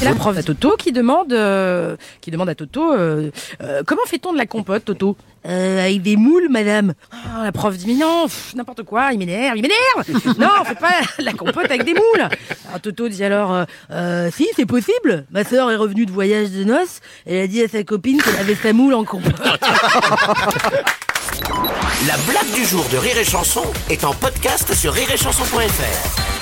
C'est la prof à Toto qui demande, euh, qui demande à Toto euh, euh, comment fait-on de la compote, Toto? Euh, Avec des moules, madame. Ah, la prof dit mais non, n'importe quoi, il m'énerve, il m'énerve. non, on fait pas la compote avec des moules. Alors Toto dit alors si c'est possible. Ma sœur est revenue de voyage de noces. Elle a dit à sa copine qu'elle avait sa moule en compote. La blague du jour de Rire et Chanson est en podcast sur rireetchanson.fr.